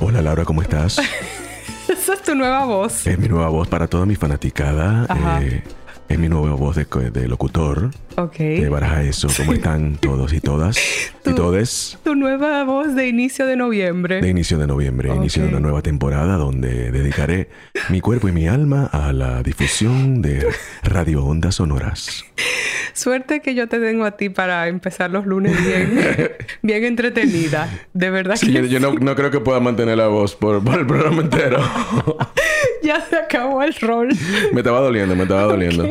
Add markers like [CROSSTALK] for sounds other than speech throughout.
Hola Laura, ¿cómo estás? [LAUGHS] Esa es tu nueva voz. Es mi nueva voz para toda mi fanaticada. Eh, es mi nueva voz de, de locutor. Ok. De Baraja Eso. ¿Cómo están todos y todas? [LAUGHS] Y todes. Tu nueva voz de inicio de noviembre. De inicio de noviembre, inicio de una nueva temporada donde dedicaré mi cuerpo y mi alma a la difusión de radio ondas sonoras. Suerte que yo te tengo a ti para empezar los lunes bien, [LAUGHS] bien entretenida. De verdad Sí, que yo, yo no, no creo que pueda mantener la voz por, por el programa entero. [LAUGHS] [LAUGHS] ya se acabó el rol. [LAUGHS] me estaba doliendo, me estaba doliendo.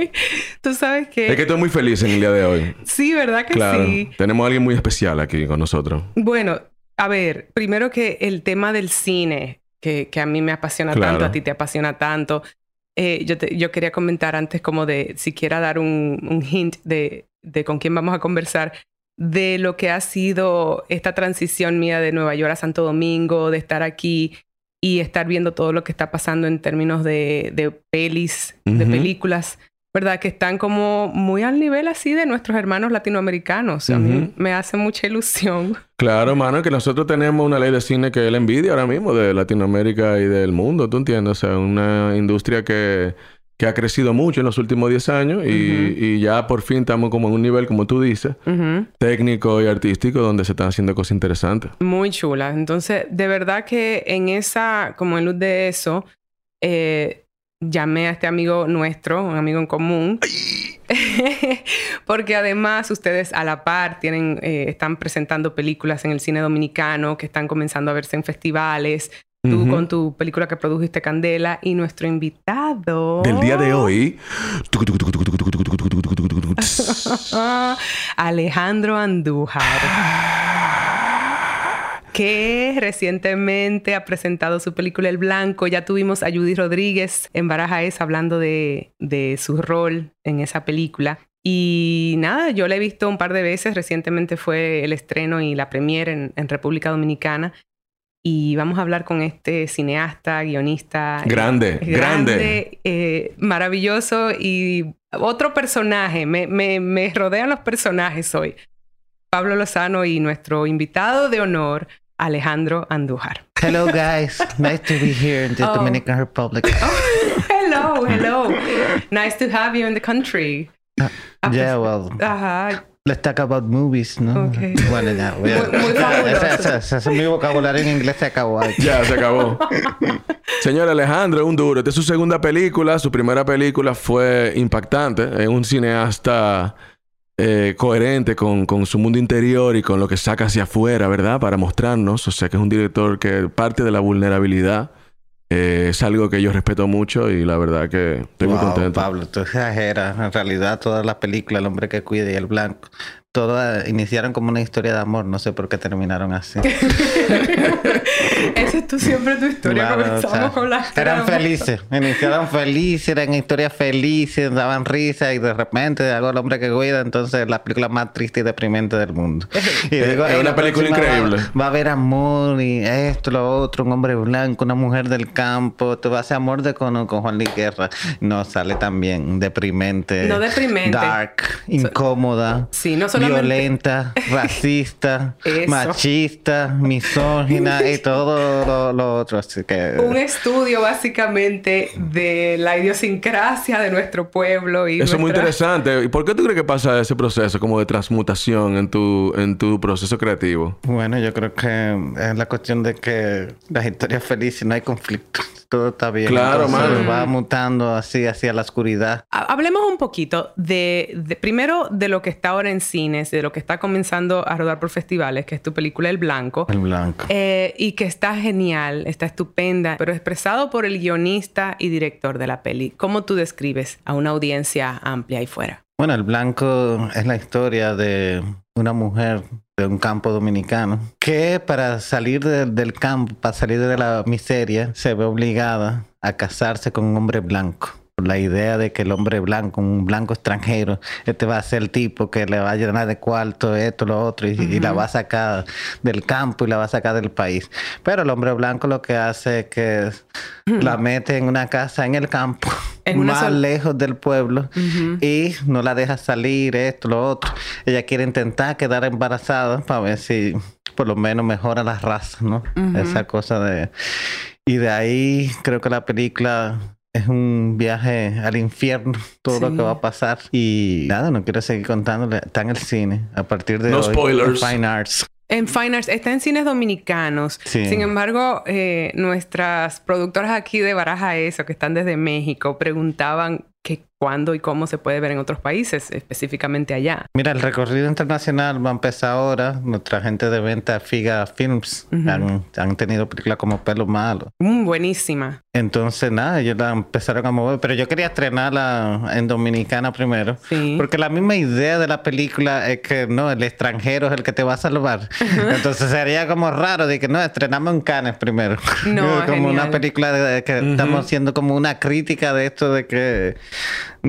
Tú sabes que... Es que estoy muy feliz en el día de hoy. Sí, ¿verdad que Claro. sí? Tenemos a alguien muy especial aquí con nosotros. Bueno, a ver, primero que el tema del cine, que, que a mí me apasiona Claro. tanto, a ti te apasiona tanto. eh, yo, te- yo quería comentar antes como de, siquiera dar un, un hint de, de con quién vamos a conversar, de lo que ha sido esta transición mía de Nueva York a Santo Domingo, de estar aquí y estar viendo todo lo que está pasando en términos de, de pelis, de películas, ¿verdad? Que están como muy al nivel así de nuestros hermanos latinoamericanos. A mí me hace mucha ilusión. [LAUGHS] Claro, mano, que nosotros tenemos una ley de cine que es la envidia ahora mismo de Latinoamérica y del mundo, ¿tú entiendes? O sea, una industria que, que ha crecido mucho en los últimos 10 años y, y ya por fin estamos como en un nivel, como tú dices, técnico y artístico donde se están haciendo cosas interesantes. Muy chula. Entonces, de verdad que en esa, como en luz de eso, eh, llamé a este amigo nuestro, un amigo en común. [LAUGHS] Porque además ustedes a la par tienen, eh, están presentando películas en el cine dominicano que están comenzando a verse en festivales. Tú con tu película que produjiste Candela y nuestro invitado. Del día de hoy. [LAUGHS] Alejandro Andújar. que recientemente ha presentado su película El Blanco. Ya tuvimos a Judy Rodríguez en Baraja Es hablando de, de su rol en esa película. Y nada, yo la he visto un par de veces. Recientemente fue el estreno y la premiere en, en República Dominicana. Y vamos a hablar con este cineasta, guionista. Grande, grande. eh, maravilloso y otro personaje. Me, me, me rodean los personajes hoy. Pablo Lozano y nuestro invitado de honor, Alejandro Andújar. Hello, guys. Nice to be here in the Oh. Dominican Republic. [LAUGHS] hello, hello. Nice to have you in the country. Ah, yeah, pues, well, Ajá. let's talk about movies, ¿no? Okay. Bueno, ya, voy a- Muy- muy ese- ese- ese- ese- mi vocabulario en inglés se acabó. ahí. Ya, se acabó. Señor Alejandro, es un duro. Esta es su segunda película. Su primera película fue impactante. Es un cineasta eh, coherente con, con su mundo interior y con lo que saca hacia afuera, ¿verdad? Para mostrarnos. O sea, que es un director que parte de la vulnerabilidad. Eh, es algo que yo respeto mucho y la verdad que estoy muy contento. Pablo, tú exageras. En realidad, todas las películas, El hombre que cuida y El blanco, todas iniciaron como una historia de amor. No sé por qué terminaron así. [LAUGHS] Esa es tú siempre tu historia. Claro, o Comenzamos sea, con la eran felices, iniciaron felices, eran historias felices, daban risa y de repente algo el hombre que cuida, entonces la película más triste y deprimente del mundo. [LAUGHS] Y Es- es "Ey, una la película va- increíble". Va, a haber amor y esto, lo otro, un hombre blanco, una mujer del campo, tú vas a hacer amor de con, con Juan Luis Guerra. No, sale también deprimente. No deprimente. Dark, incómoda. Sí, no solamente- Violenta, [LAUGHS] racista, machista, misógina y todo lo, lo otro. Así que... Un estudio básicamente de la idiosincrasia de nuestro pueblo y Eso es muy interesante. ¿Y por qué tú crees que pasa ese proceso como de transmutación en tu, en tu proceso creativo? Bueno, yo creo que es la cuestión de que las historias felices no hay conflicto. Todo está bien. Claro, Entonces. Va mutando así hacia la oscuridad. Ha- Hablemos un poquito de, de- primero de lo que está ahora en cines, de lo que está comenzando a rodar por festivales, que es tu película El Blanco. El blanco. Eh, y que está genial, está estupenda, pero expresado por el guionista y director de la peli. ¿Cómo tú describes a una audiencia amplia ahí fuera? Bueno, el blanco es la historia de una mujer de un campo dominicano, que para salir del campo, para salir de la miseria, se ve obligada a casarse con un hombre blanco. La idea de que el hombre blanco, un blanco extranjero, este va a ser el tipo que le va a llenar de cuarto, esto, lo otro, y, la va a sacar del campo y la va a sacar del país. Pero el hombre blanco lo que hace es que la mete en una casa en el campo, más lejos del pueblo, y no la deja salir, esto, lo otro. Ella quiere intentar quedar embarazada para ver si por lo menos mejora la raza, ¿no? Esa cosa de... Y de ahí creo que la película es un viaje al infierno, todo lo que va a pasar. Y nada, no quiero seguir contándole. Está en el cine a partir de no spoilers. Fine Arts. En Fine Arts, está en cines dominicanos. Sin embargo, eh, nuestras productoras aquí de Baraja Eso, que están desde México, preguntaban que cuándo y cómo se puede ver en otros países, específicamente allá. Mira, el recorrido internacional va a empezar ahora. Nuestra gente de venta Figa Films han, tenido películas como Pelo Malo. Mm, buenísima. Entonces, nada, ellos la empezaron a mover. Pero yo quería estrenarla en Dominicana primero. Porque la misma idea de la película es que no, el extranjero es el que te va a salvar. [LAUGHS] Entonces sería como raro de que no, estrenamos en Cannes primero. No, [LAUGHS] como una película de, que estamos haciendo como una crítica de esto de que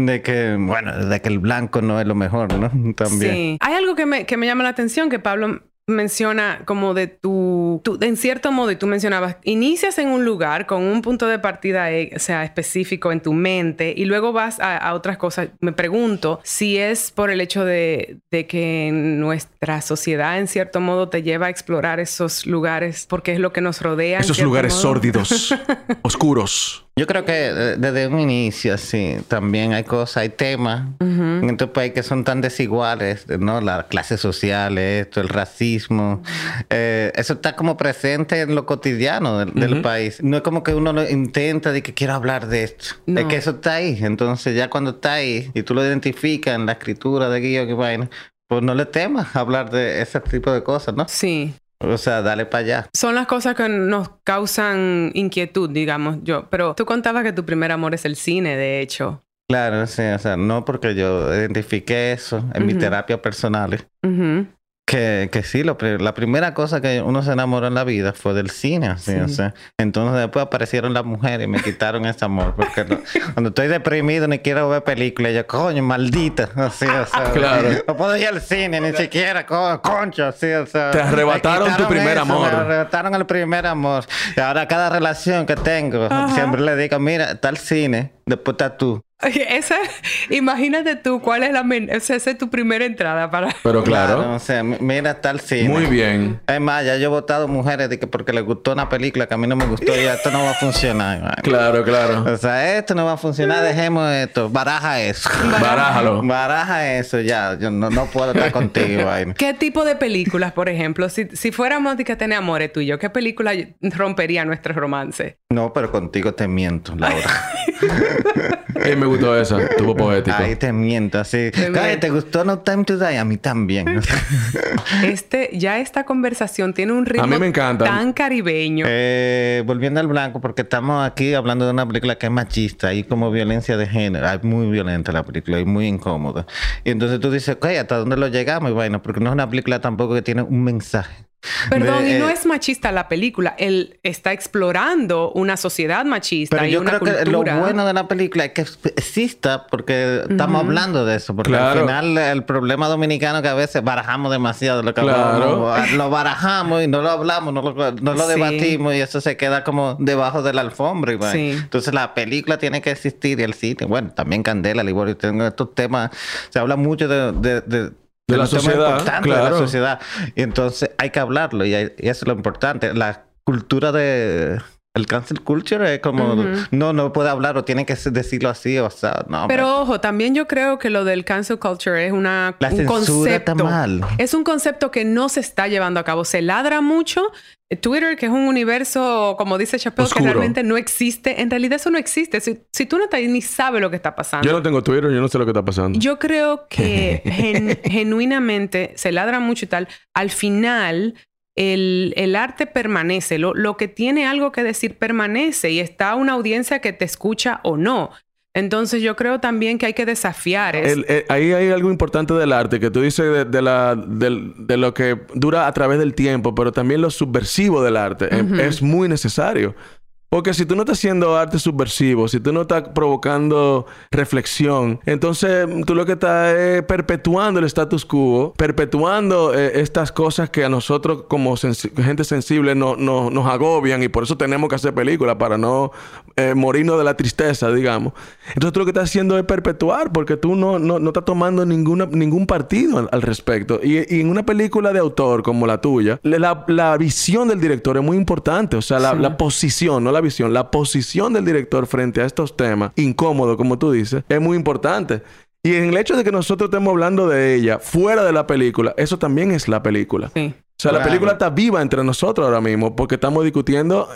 de que, bueno, de que el blanco no es lo mejor, ¿no? [LAUGHS] También. Sí. Hay algo que me, que me llama la atención que Pablo menciona como de tu, en cierto modo, y tú mencionabas, inicias en un lugar con un punto de partida, eh, o sea, específico en tu mente, y luego vas a, otras cosas. Me pregunto si es por el hecho de, de, que nuestra sociedad, en cierto modo, te lleva a explorar esos lugares, porque es lo que nos rodea. Esos lugares sórdidos, [LAUGHS] oscuros. Yo creo que eh, desde un inicio, sí, también hay cosas, hay temas en este país que son tan desiguales, ¿no? La clase social, esto, el racismo. Eh, eso está como presente en lo cotidiano del, país. No es como que uno lo intenta de que quiero hablar de esto. Es que eso está ahí. Entonces, ya cuando está ahí y tú lo identificas en la escritura de vaina, pues no le temas hablar de ese tipo de cosas, ¿no? Sí. O sea, dale para allá. Son las cosas que nos causan inquietud, digamos yo. Pero tú contabas que tu primer amor es el cine, de hecho. Claro, sí. O sea, no porque yo identifiqué eso en mi terapia personal. Que, que sí, lo, la primera cosa que uno se enamoró en la vida fue del cine, así, o sea. Entonces después aparecieron las mujeres y me quitaron ese amor. Porque [LAUGHS] cuando estoy deprimido ni quiero ver películas, yo, coño, maldita, así, o sea. [LAUGHS] Claro. No puedo ir al cine ni siquiera, concho, así, o sea. Te arrebataron tu primer amor. Me arrebataron el primer amor. Y ahora cada relación que tengo, siempre le digo, mira, está el cine, después está tú. Esa, imagínate tú cuál es la esa, es tu primera entrada para. Pero claro. o sea, mira tal cine. Muy bien. Es más, ya yo he votado mujeres de que porque les gustó una película que a mí no me gustó, ya esto no va a funcionar. [LAUGHS] Claro, claro. O sea, esto no va a funcionar, dejemos esto. Baraja eso. Barájalo. Baraja eso, ya. Yo no, puedo estar contigo. [LAUGHS] ¿Qué tipo de películas, por ejemplo? Si, si fuéramos de que tener amores tuyo, ¿qué película rompería nuestro romance? No, pero contigo te miento, Laura. [LAUGHS] Eh, me gustó esa, estuvo poético. Ahí te miento, así. ¿te gustó No Time to Die? A mí también. [LAUGHS] este, ya esta conversación tiene un ritmo tan caribeño. Eh, volviendo al blanco, porque estamos aquí hablando de una película que es machista y como violencia de género. Es muy violenta la película y muy incómoda. Y entonces tú dices, ok, ¿hasta dónde lo llegamos? Y bueno, porque no es una película tampoco que tiene un mensaje. Perdón, y no eh, es machista la película. Él está explorando una sociedad machista pero y yo una creo que lo bueno de la película es que exista porque estamos hablando de eso. Porque al final el problema dominicano que a veces barajamos demasiado lo que hablamos. [LAUGHS] Lo barajamos y no lo hablamos, no lo, debatimos y eso se queda como debajo de la alfombra. Entonces la película tiene que existir y el sitio. Bueno, también Candela, Liborio, tengo estos temas. Se habla mucho de de la sociedad, claro. de la sociedad. Y entonces hay que hablarlo y, eso es lo importante. La cultura de el cancel culture es como no no puede hablar o tiene que decirlo así o sea no pero ojo también yo creo que lo del cancel culture es una un concepto mal. es un concepto que no se está llevando a cabo se ladra mucho Twitter, que es un universo, como dice Chappelle, que realmente no existe. En realidad eso no existe. Si, tú no estás ni sabes lo que está pasando. Yo no tengo Twitter, yo no sé lo que está pasando. Yo creo que [LAUGHS] genuinamente se ladra mucho y tal. Al final, el, el arte permanece. Lo, lo, que tiene algo que decir permanece y está una audiencia que te escucha o no. Entonces yo creo también que hay que desafiar eso. Eh, ahí hay algo importante del arte que tú dices de, la, de, lo que dura a través del tiempo, pero también lo subversivo del arte es muy necesario. Porque si tú no estás haciendo arte subversivo, si tú no estás provocando reflexión, entonces tú lo que estás es perpetuando el status quo, perpetuando eh, estas cosas que a nosotros como gente sensible no, nos agobian y por eso tenemos que hacer películas para no eh, morirnos de la tristeza, digamos. Entonces tú lo que estás haciendo es perpetuar porque tú no, no, no estás tomando ninguna, ningún partido al, respecto. Y, en una película de autor como la tuya, la, la visión del director es muy importante, o sea, la, la posición, no la visión, la posición del director frente a estos temas, incómodos, como tú dices, es muy importante. Y en el hecho de que nosotros estemos hablando de ella fuera de la película, eso también es la película. Sí. O sea, la película está viva entre nosotros ahora mismo porque estamos discutiendo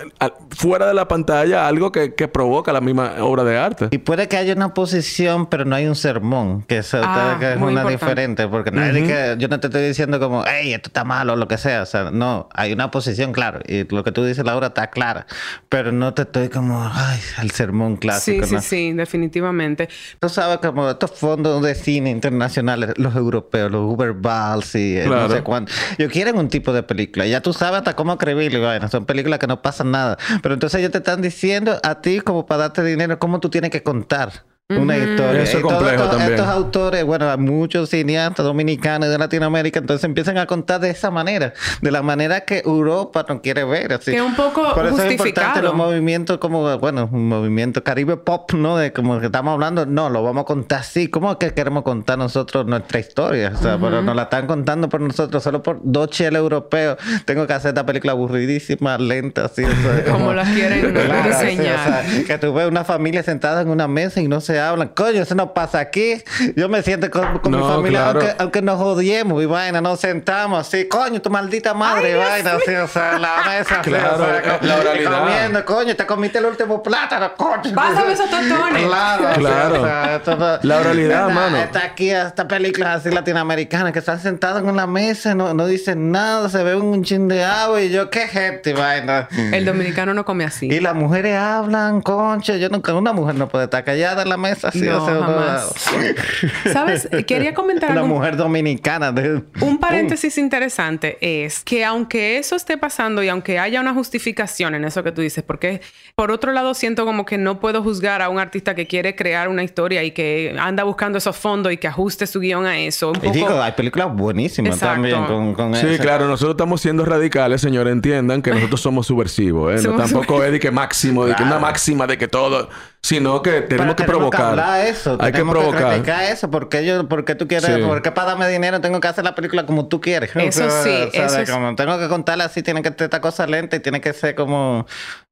fuera de la pantalla algo que, provoca la misma obra de arte. Y puede que haya una posición, pero no hay un sermón, que, eso, ah, es una diferente, porque nadie yo no te estoy diciendo como, hey, esto está malo o lo que sea. O sea, no, hay una posición, claro, y lo que tú dices, Laura, está clara, pero no te estoy como, ay, el sermón clásico. Sí, sí, sí, definitivamente. Tú sabes como estos fondos de cine internacionales, los europeos, los Uber Balls y eh, no sé cuánto, yo quieren un tipo de película. Ya tú sabes hasta cómo escribirlo. Bueno, son películas que no pasan nada. Pero entonces ellos te están diciendo a ti como para darte dinero cómo tú tienes que contar una historia. Eso es complejo estos, también. Estos autores, bueno, hay muchos cineastas dominicanos de Latinoamérica, entonces empiezan a contar de esa manera, de la manera que Europa no quiere ver. Así. Que es un poco Por eso es importante los movimientos como, bueno, un movimiento Caribe Pop, ¿no? De como que estamos hablando, no, lo vamos a contar así. ¿Cómo es que queremos contar nosotros nuestra historia? O sea, pero nos la están contando por nosotros, solo por dos cheles europeos. Tengo que hacer esta película aburridísima, lenta, así. [LAUGHS] como las quieren [LAUGHS] diseñar. que tú ves una familia sentada en una mesa y no se hablan. Coño, eso no pasa aquí. Yo me siento con, mi familia, aunque, nos odiemos y vaina, nos sentamos así. Coño, tu maldita madre, vaina. Así, o sea, la mesa. Claro, la oralidad. Comiendo, coño, te comiste el último plátano, coño. Pásame esos tostones. Claro, claro. la oralidad, mano. Está aquí, esta película así latinoamericana que están sentados en la mesa, no, no dicen nada, se ve un chin de agua y yo, qué gente, vaina. El dominicano no come así. Y las mujeres hablan, concha. Yo nunca, una mujer no puede estar callada en la mesa así. No, jamás. [LAUGHS] ¿Sabes? Quería [LAUGHS] comentar Una mujer dominicana. Un paréntesis interesante es que aunque eso esté pasando y aunque haya una justificación en eso que tú dices, porque por otro lado siento como que no puedo juzgar a un artista que quiere crear una historia y que anda buscando esos fondos y que ajuste su guion a eso. Y digo, hay películas buenísimas también con, con Sí, claro. Nosotros estamos siendo radicales, señores. Entiendan que nosotros somos subversivos. ¿eh? no, tampoco es de que máximo, de que una máxima de que todo... Sino que tenemos que provocar eso. Hay que provocar. Que eso. porque yo, porque tú quieres, porque para darme dinero tengo que hacer la película como tú quieres. Eso sí. [LAUGHS] eso como tengo que contarla así, tiene que ser esta cosa lenta y tiene que ser como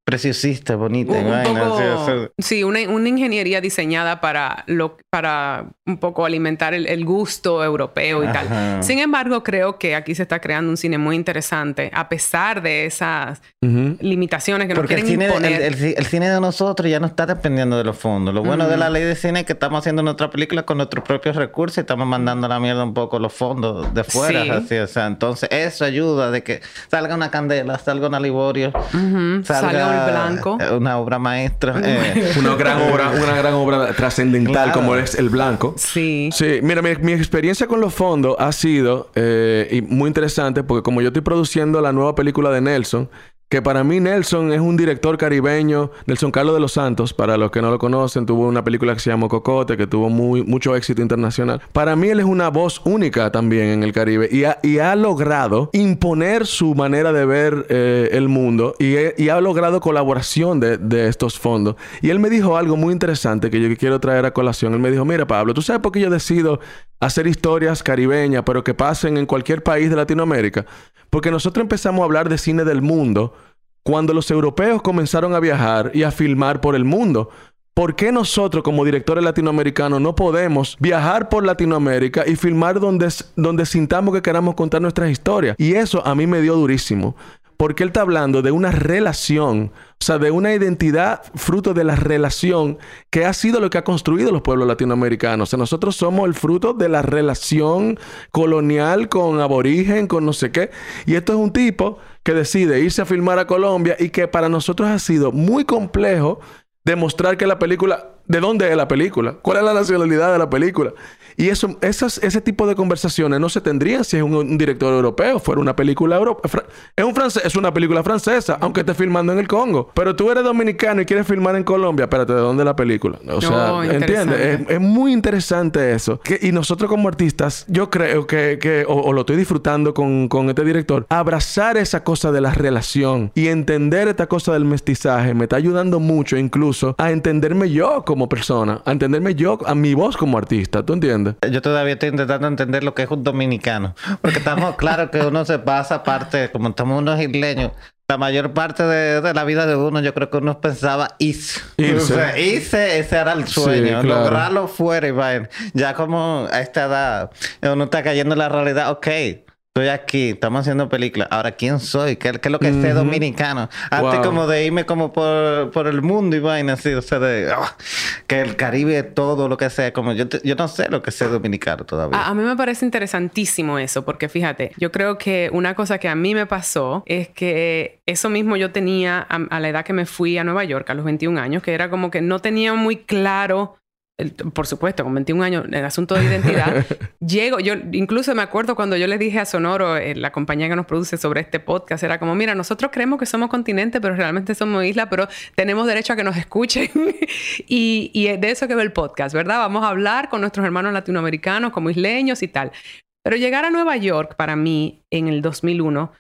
preciosista, bonita. sí, una, ingeniería diseñada para, lo, para un poco alimentar el, gusto europeo y tal. Sin embargo, creo que aquí se está creando un cine muy interesante, a pesar de esas limitaciones que nos quieren el cine, imponer. El, cine de nosotros ya no está dependiendo de los fondos. Lo bueno de la ley de cine es que estamos haciendo nuestra película con nuestros propios recursos y estamos mandando a la mierda un poco los fondos de fuera. Así, o sea, entonces eso ayuda de que salga una candela, salga una Liborio, salga Blanco. Eh, una obra maestra. Eh. [LAUGHS] una gran obra, una gran obra trascendental como es El Blanco. Sí. Sí, mira, mi, experiencia con los fondos ha sido eh, muy interesante porque como yo estoy produciendo la nueva película de Nelson, que para mí Nelson es un director caribeño, Nelson Carlos de los Santos, para los que no lo conocen, tuvo una película que se llamó Cocote, que tuvo muy, mucho éxito internacional. Para mí él es una voz única también en el Caribe y ha, logrado imponer su manera de ver eh, el mundo y, y, ha logrado colaboración de, de, estos fondos. Y él me dijo algo muy interesante que yo quiero traer a colación. Él me dijo, mira Pablo, ¿tú sabes por qué yo decido hacer historias caribeñas, pero que pasen en cualquier país de Latinoamérica? Porque nosotros empezamos a hablar de cine del mundo cuando los europeos comenzaron a viajar y a filmar por el mundo. ¿Por qué nosotros como directores latinoamericanos no podemos viajar por Latinoamérica y filmar donde, donde sintamos que queramos contar nuestras historias? Y eso a mí me dio durísimo. Porque él está hablando de una relación, o sea, de una identidad fruto de la relación que ha sido lo que ha construido los pueblos latinoamericanos. O sea, nosotros somos el fruto de la relación colonial con aborigen, con no sé qué. Y esto es un tipo que decide irse a filmar a Colombia y que para nosotros ha sido muy complejo demostrar que la película ¿De dónde es la película? ¿Cuál es la nacionalidad de la película? Y eso, esas, ese tipo de conversaciones no se tendrían si es un, director europeo, fuera una película europea. Es, un francés, es una película francesa, aunque esté filmando en el Congo. Pero tú eres dominicano y quieres filmar en Colombia, espérate, ¿de dónde es la película? O sea, ¿entiendes? Es, muy interesante eso. y nosotros como artistas, yo creo que, o, lo estoy disfrutando con, con este director, abrazar esa cosa de la relación y entender esta cosa del mestizaje me está ayudando mucho incluso a entenderme yo como persona, a entenderme yo, a mi voz como artista, ¿tú entiendes? Yo todavía estoy intentando entender lo que es un dominicano. Porque estamos claro que uno se pasa parte, como estamos unos isleños, la mayor parte de, la vida de uno, yo creo que uno pensaba irse. Irse. ese era el sueño. Lograrlo fuera y vayan. Ya como a esta edad, uno está cayendo en la realidad. Ok, Estoy aquí, estamos haciendo películas. Ahora, ¿quién soy? ¿Qué, es lo que ser dominicano? Antes como de irme como por, el mundo y vaina así, o sea, de ah, que el Caribe, todo lo que sea, como yo, yo no sé lo que ser dominicano todavía. A, mí me parece interesantísimo eso, porque fíjate, yo creo que una cosa que a mí me pasó es que eso mismo yo tenía a, a la edad que me fui a Nueva York, a los 21 años, que era como que no tenía muy claro por supuesto, con 21 años, el asunto de identidad, [LAUGHS] llego, yo incluso me acuerdo cuando yo le dije a Sonoro, eh, la compañía que nos produce sobre este podcast, era como, mira, nosotros creemos que somos continente, pero realmente somos isla, pero tenemos derecho a que nos escuchen. [LAUGHS] y, y de eso que ve el podcast, ¿verdad? Vamos a hablar con nuestros hermanos latinoamericanos como isleños y tal. Pero llegar a Nueva York para mí en el 2001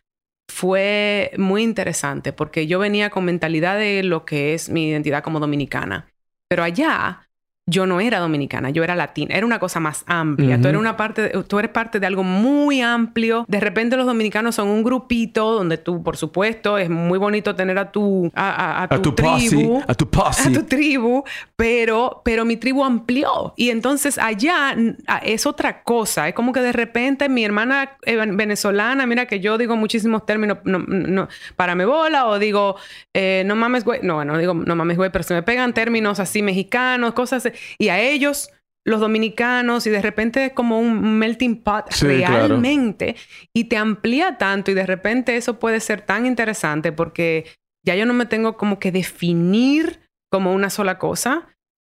fue muy interesante porque yo venía con mentalidad de lo que es mi identidad como dominicana. Pero allá yo no era dominicana, yo era latina, era una cosa más amplia. Tú eres una parte, tú eres parte de algo muy amplio. De repente los dominicanos son un grupito donde tú, por supuesto, es muy bonito tener a tu a, tu, tribu, a tu posse. a tu tribu, pero pero mi tribu amplió y entonces allá es otra cosa. Es como que de repente mi hermana eh, venezolana, mira que yo digo muchísimos términos, no, no para me bola o digo eh, no mames güey, no, bueno, digo no mames güey, pero se me pegan términos así mexicanos, cosas y a ellos, los dominicanos, y de repente es como un melting pot realmente. Y te amplía tanto y de repente eso puede ser tan interesante porque ya yo no me tengo como que definir como una sola cosa.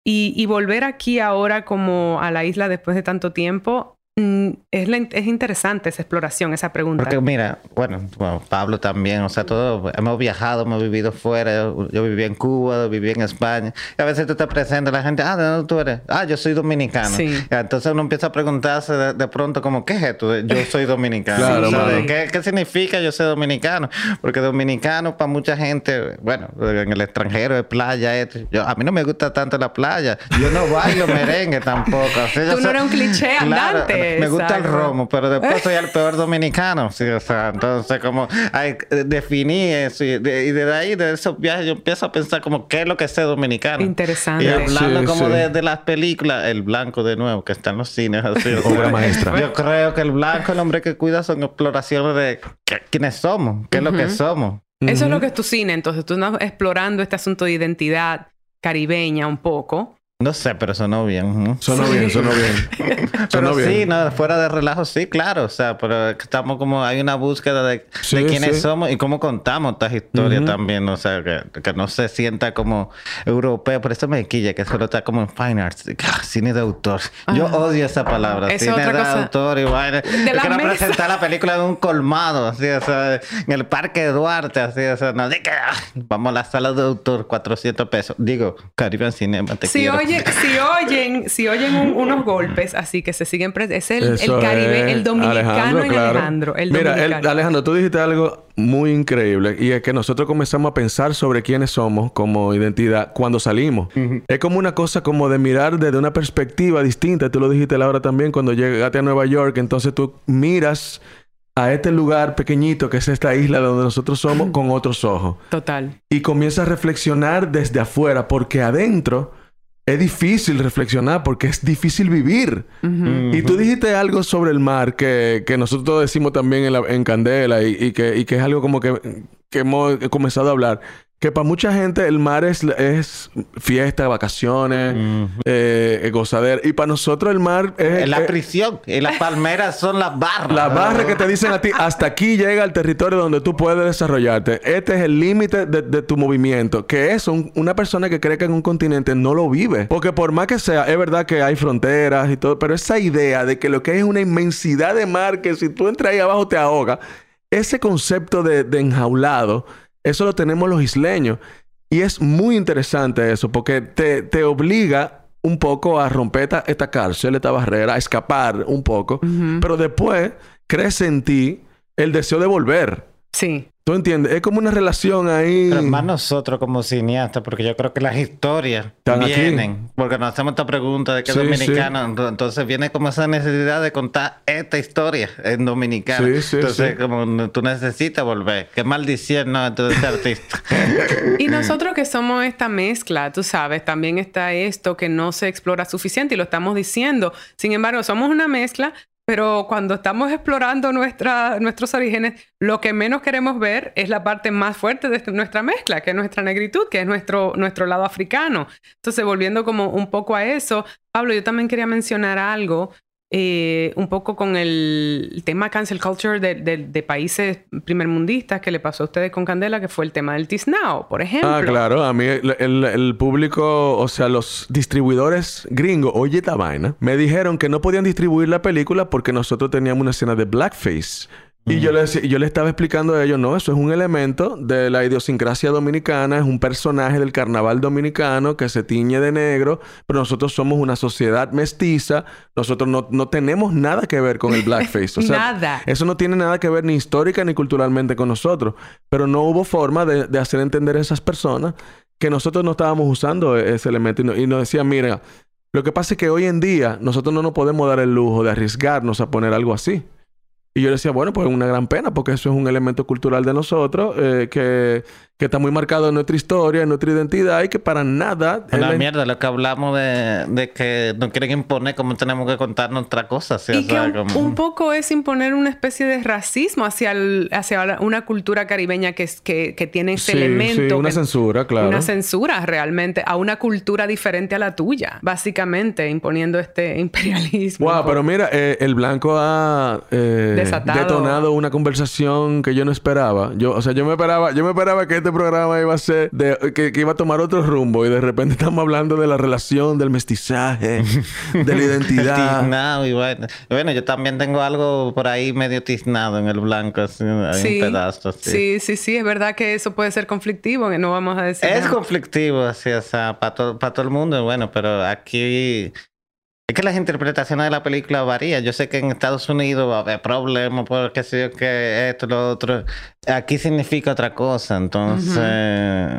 Y, y volver aquí ahora como a la isla después de tanto tiempo Mm, es, es, interesante esa exploración, esa pregunta. Porque mira, bueno, Pablo también, o sea, todos hemos viajado, hemos vivido fuera. Yo viví en Cuba, viví en España. Y a veces tú te presentas la gente, ah, ¿de dónde tú eres? Ah, yo soy dominicano. Sí. entonces uno empieza a preguntarse de, pronto como, ¿qué es esto? Yo soy dominicano. ¿qué, ¿qué, significa yo soy dominicano? Porque dominicano para mucha gente, bueno, en el extranjero es playa. Yo, a mí no me gusta tanto la playa. Yo no bailo merengue tampoco. tú no eres un cliché andante me gusta el romo, pero después soy el [LAUGHS] peor dominicano. Sí, o sea, entonces como definí eso y, de, desde ahí, de esos viajes, yo empiezo a pensar como qué es lo que es ser dominicano. Interesante. Y hablando como De, las películas, el blanco de nuevo, que está en los cines. Así, Obra maestra. Yo creo que el blanco, el hombre que cuida, son exploraciones de quiénes somos, qué es lo que somos. Eso es lo que es tu cine, entonces tú estás explorando este asunto de identidad caribeña un poco no sé, pero sonó bien. Sonó bien, sonó bien. [LAUGHS] pero sí, no, fuera de relajo, sí, claro. O sea, pero estamos como, hay una búsqueda de, quiénes somos y cómo contamos estas historias también. O sea, que, no se sienta como europeo. Por eso me quilla que solo está como en fine arts. Ah, cine de autor. Yo odio esa palabra. cine de autor y vaina. Yo quiero presentar la película de un colmado, así, o sea, en el Parque Duarte, así, o sea, no, de que, ah, vamos a la sala de autor, 400 pesos. Digo, Caribbean Cinema, te quiero si oyen, si oyen unos golpes, así que se siguen... Es el, el Caribe, el dominicano en Alejandro. El Mira, Alejandro, tú dijiste algo muy increíble y es que nosotros comenzamos a pensar sobre quiénes somos como identidad cuando salimos. Es como una cosa como de mirar desde una perspectiva distinta. Tú lo dijiste Laura también cuando llegaste a Nueva York. Entonces tú miras a este lugar pequeñito que es esta isla donde nosotros somos [CLEARS THROAT] con otros ojos. Total. Y comienzas a reflexionar desde afuera porque adentro es difícil reflexionar porque es difícil vivir. Y tú dijiste algo sobre el mar que, nosotros decimos también en, Candela y, que, es algo como que, hemos comenzado a hablar. Que para mucha gente el mar es, es fiesta, vacaciones, eh, gozadera. Y para nosotros el mar es... Es la es- prisión. Y las palmeras son las barras. las barras que te dicen a ti, hasta aquí llega el territorio donde tú puedes desarrollarte. Este es el límite de, de tu movimiento. Que eso, un- una persona que cree que en un continente no lo vive. Porque por más que sea, es verdad que hay fronteras y todo, pero esa idea de que lo que hay es una inmensidad de mar que si tú entras ahí abajo te ahoga, ese concepto de, de enjaulado, eso lo tenemos los isleños. Y es muy interesante eso, porque te, te obliga un poco a romper esta, esta cárcel, esta barrera, a escapar un poco, pero después crece en ti el deseo de volver. Sí. ¿Tú entiendes? Es como una relación ahí. Pero más nosotros como cineastas, porque yo creo que las historias Están aquí. vienen, porque nos hacemos esta pregunta de que Sí, es dominicano, ento- entonces viene como esa necesidad de contar esta historia en dominicano. Sí, sí, entonces, sí. como no- tú necesitas volver. Qué maldición, ¿no? Entonces, este artista. [LAUGHS] Y nosotros que somos esta mezcla, tú sabes, también está esto que no se explora suficiente y lo estamos diciendo. Sin embargo, somos una mezcla, pero cuando estamos explorando nuestra, nuestros orígenes, lo que menos queremos ver es la parte más fuerte de este- nuestra mezcla, que es nuestra negritud, que es nuestro, nuestro lado africano. Entonces, volviendo como un poco a eso, Pablo, yo también quería mencionar algo. Eh, un poco con el, tema cancel culture de, de- de países primermundistas que le pasó a ustedes con Candela, que fue el tema del Tiznao, por ejemplo. Ah, claro. A mí el, el- el público, o sea, los distribuidores gringos, oye esta vaina, me dijeron que no podían distribuir la película porque nosotros teníamos una escena de blackface. Y yo le, decía- yo le estaba explicando a ellos, no, eso es un elemento de la idiosincrasia dominicana, es un personaje del carnaval dominicano que se tiñe de negro, pero nosotros somos una sociedad mestiza, nosotros no, no tenemos nada que ver con el blackface. O [LAUGHS] sea, Nada. Eso no tiene nada que ver ni histórica ni culturalmente con nosotros, pero no hubo forma de, de hacer entender a esas personas que nosotros no estábamos usando e- ese elemento y, no- y nos decían, mira, lo que pasa es que hoy en día nosotros no nos podemos dar el lujo de arriesgarnos a poner algo así. Y yo decía, bueno, pues es una gran pena porque eso es un elemento cultural de nosotros eh, que, que está muy marcado en nuestra historia, en nuestra identidad y que para nada... es Una la- mierda, lo que hablamos de, de que nos quieren imponer cómo tenemos que contar nuestra cosa. ¿sí? O Y que un, como- un poco es imponer una especie de racismo hacia, el- hacia una cultura caribeña que, es, que, que tiene ese Sí, elemento. sí, una que- censura, claro. Una censura realmente a una cultura diferente a la tuya. Básicamente imponiendo este [LAUGHS] imperialismo. Wow, pero mira, eh, el blanco ha eh, Desatado. detonado una conversación que yo no esperaba. Yo, o sea, yo me esperaba, yo me esperaba que este programa iba a ser de, que, que iba a tomar otro rumbo y de repente estamos hablando de la relación, del mestizaje, [LAUGHS] de la identidad. Tiznado y bueno. Bueno, yo también tengo algo por ahí medio tiznado en el blanco, así, Sí. un pedazo así. Sí, sí, sí, es verdad que eso puede ser conflictivo, que no vamos a decir. Es nada. conflictivo, así, o sea, para todo, para todo el mundo, bueno, pero aquí es que las interpretaciones de la película varían. Yo sé que en Estados Unidos va a haber problemas por qué sé que esto, lo otro. Aquí significa otra cosa, entonces.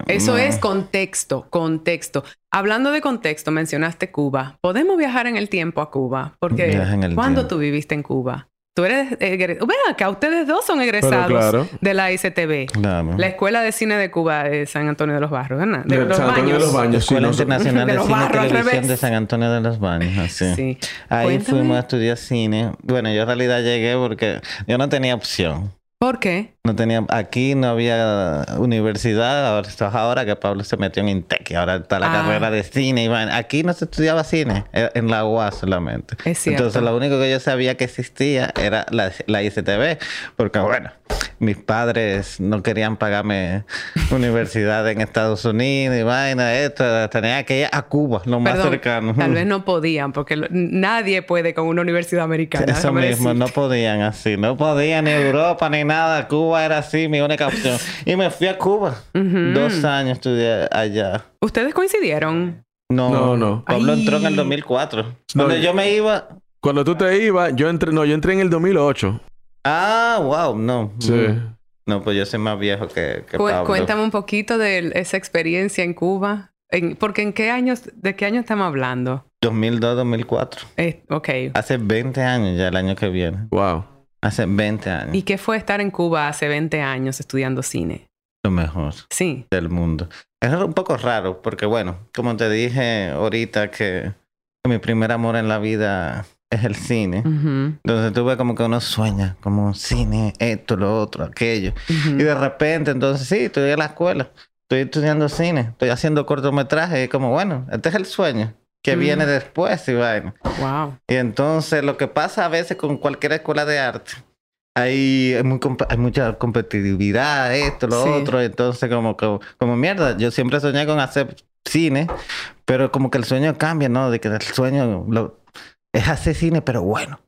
Eso no. es contexto, contexto. Hablando de contexto, mencionaste Cuba. ¿Podemos viajar en el tiempo a Cuba? Porque ¿cuándo tiempo. tú viviste en Cuba? Tú eres egresado. Ven acá, ustedes dos son egresados claro. de la ICTV. Claro. La Escuela de Cine de Cuba de San Antonio de los Barrios, ¿verdad? De, De los San Antonio de Baños. los Baños, Escuela Internacional De de, Cine y barros Televisión de San Antonio de los Baños, así. Sí. Ahí Cuéntame. fuimos a estudiar cine. Bueno, yo en realidad llegué porque yo no tenía opción. ¿Por qué? No tenía, aquí no había universidad, ahora esto es ahora que Pablo se metió en Intec y ahora está la Ah. carrera de cine. Y aquí no se estudiaba cine, era en la UAS solamente. Es cierto. Entonces lo único que yo sabía que existía era la, la ICTV, porque bueno, mis padres no querían pagarme [LAUGHS] universidad en Estados Unidos y vaina, esto, tenía que ir a Cuba, lo más Perdón, cercano. Tal vez no podían, porque lo- nadie puede con una universidad americana. Eso mismo, decirte. no podían así, no podían ni Europa ni nada. Cuba era así, mi única opción. Y me fui a Cuba. Dos años estudié allá. ¿Ustedes coincidieron? No, No, no. Pablo Ay. entró en el 2004. No, Cuando yo- yo me iba. Cuando tú te ibas, yo entré, no, yo entré en el 2008. Ah, wow, no. Sí. No, pues yo soy más viejo que, que Cu- Pablo. Cuéntame un poquito de esa experiencia en Cuba. En- porque en qué años, ¿de qué año estamos hablando? 2002, 2004. Eh, ok. Hace 20 años ya el año que viene. Wow. Hace 20 años. ¿Y qué fue estar en Cuba hace 20 años estudiando cine? Lo mejor Sí. del mundo. Es un poco raro porque, bueno, como te dije ahorita que mi primer amor en la vida es el cine. Ujú, Entonces tuve como que uno sueña, como cine, esto, lo otro, aquello. Y de repente, entonces sí, estudié en la escuela. estoy estudiando cine, estoy haciendo cortometraje, y como, bueno, este es el sueño que Mm. viene después y vaina. Wow. Y entonces lo que pasa a veces con cualquier escuela de arte, hay, hay, muy comp- hay mucha competitividad, esto, lo Sí. otro, entonces como, como, como mierda, yo siempre soñé con hacer cine, pero como que el sueño cambia, ¿no? De que el sueño lo- es hacer cine, pero bueno.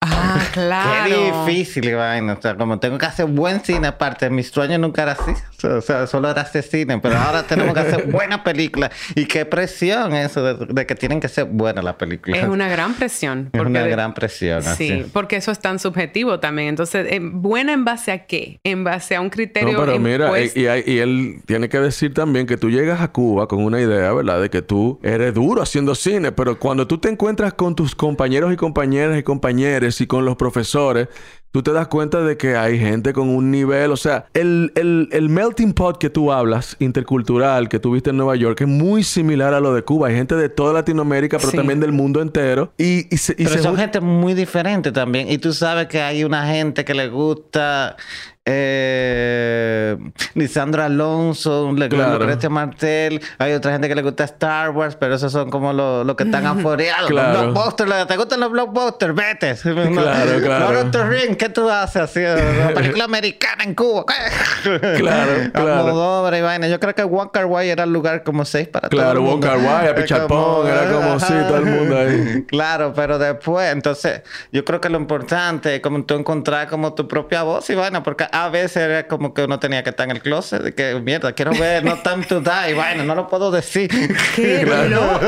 Ah, [LAUGHS] claro. Qué difícil, vaina. O sea, como tengo que hacer buen cine aparte, mi sueño nunca era así. O sea, solo era hacer cine, pero ahora tenemos que hacer [LAUGHS] buena película. Y qué presión eso de, de que tienen que ser buenas las películas. Es una gran presión. Es una gran presión. Sí, así. porque eso es tan subjetivo también. Entonces, eh, ¿buena en base a qué? En base a un criterio No, pero mira, eh, y, y él tiene que decir también que tú llegas a Cuba con una idea, ¿verdad? De que tú eres duro haciendo cine, pero cuando tú te encuentras con tus compañeros y compañeras y compañeros y con los profesores, tú te das cuenta de que hay gente con un nivel, o sea, el, el, el melting pot que tú hablas, intercultural, que tuviste en Nueva York, es muy similar a lo de Cuba. Hay gente de toda Latinoamérica, pero Sí. también del mundo entero. Y, y se, y Pero se son gente muy diferente también. Y tú sabes que hay una gente que le gusta eh, Lisandro Alonso, le Claro. Lucrecia Martel. Hay otra gente que le gusta Star Wars, pero esos son como los que están aforeados. Claro. Los blockbusters. ¿Te gustan los blockbusters? Vete. [LAUGHS] Claro, claro. Lord of the Ring, ¿qué tú haces así? Una [LAUGHS] película americana en Cuba. Claro, [LAUGHS] claro. Y vaina. Yo creo que Walker White era el lugar como seis para todo Claro, el mundo. Wong Kar-wai, a Es Pichapong, era como, sí, todo el mundo ahí. [LAUGHS] Claro, pero después, entonces, yo creo que lo importante es como tú encontrar como tu propia voz y vaina, porque a veces era como que uno tenía que estar en el closet, de que mierda, quiero ver No Time to Die, y vaina, no lo puedo decir. ¡Qué loco!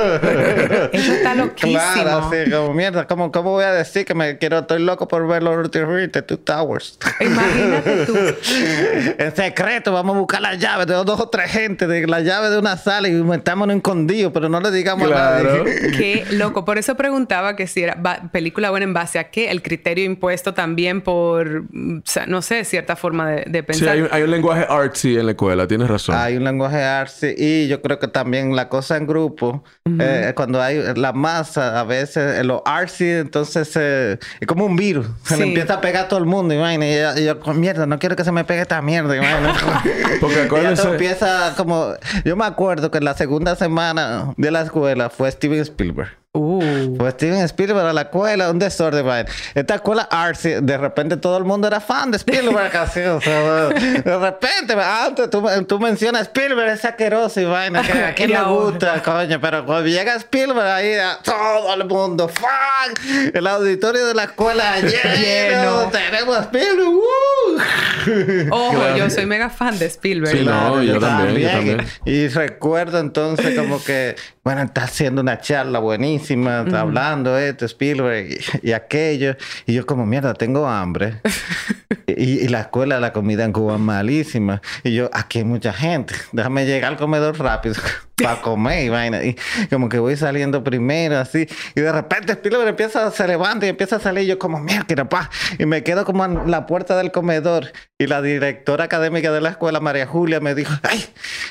Eso está loquísimo. Claro, así como mierda, ¿cómo, ¿cómo voy a decir que me quiero, estoy loco por ver Lord the Two Towers? Imagínate tú. [LAUGHS] en secreto, vamos a buscar la llave de dos o tres gente, de la llave de una sala y metámonos escondidos, pero no le digamos Claro. a nadie. [LAUGHS] Qué loco. Por eso preguntaba que si era película buena en base a qué. El criterio impuesto también por, o sea, no sé, cierta forma de, de Sí, pensar. hay, un- hay un lenguaje artsy en la escuela, tienes razón. Hay un lenguaje artsy y yo creo que también la cosa en grupo, eh, cuando hay la masa, a veces eh, lo artsy, entonces eh, es como un virus. Se le empieza a pegar a todo el mundo, y, vaina, y yo, y "Con mierda, no quiero que se me pegue esta mierda. y vaina". [LAUGHS] Porque Y acuérdense- todo empieza como... Yo me acuerdo que en la segunda semana de la escuela fue Steven Spielberg. Uh. Fue Steven Spielberg a la escuela, un desorden, vaina. Esta escuela artsy, de repente todo el mundo era fan de Spielberg, [LAUGHS] así, o sea, de repente, antes tú, tú mencionas Spielberg, es asqueroso y vaina, que a quién Y [LAUGHS] le gusta, coño, pero cuando llega Spielberg ahí, a todo el mundo, fan, el auditorio de la escuela [LAUGHS] lleno, Lleno. tenemos a Spielberg, ¡uh! [LAUGHS] Ojo, Claro. yo soy mega fan de Spielberg. Sí, no, yo también, yo también. Y recuerdo entonces como que, bueno, está haciendo una charla buenísima, está hablando esto, Spielberg y, y aquello. Y yo como, mierda, tengo hambre. [LAUGHS] y, y la escuela, la comida en Cuba es malísima. Y yo, aquí hay mucha gente. Déjame llegar al comedor rápido para comer y vaina. Y como que voy saliendo primero, así. Y de repente Spielberg empieza, se levanta y empieza a salir. Y yo como, mierda, pa. Y me quedo como en la puerta del comedor. Y la directora académica de la escuela, María Julia, me dijo, ay,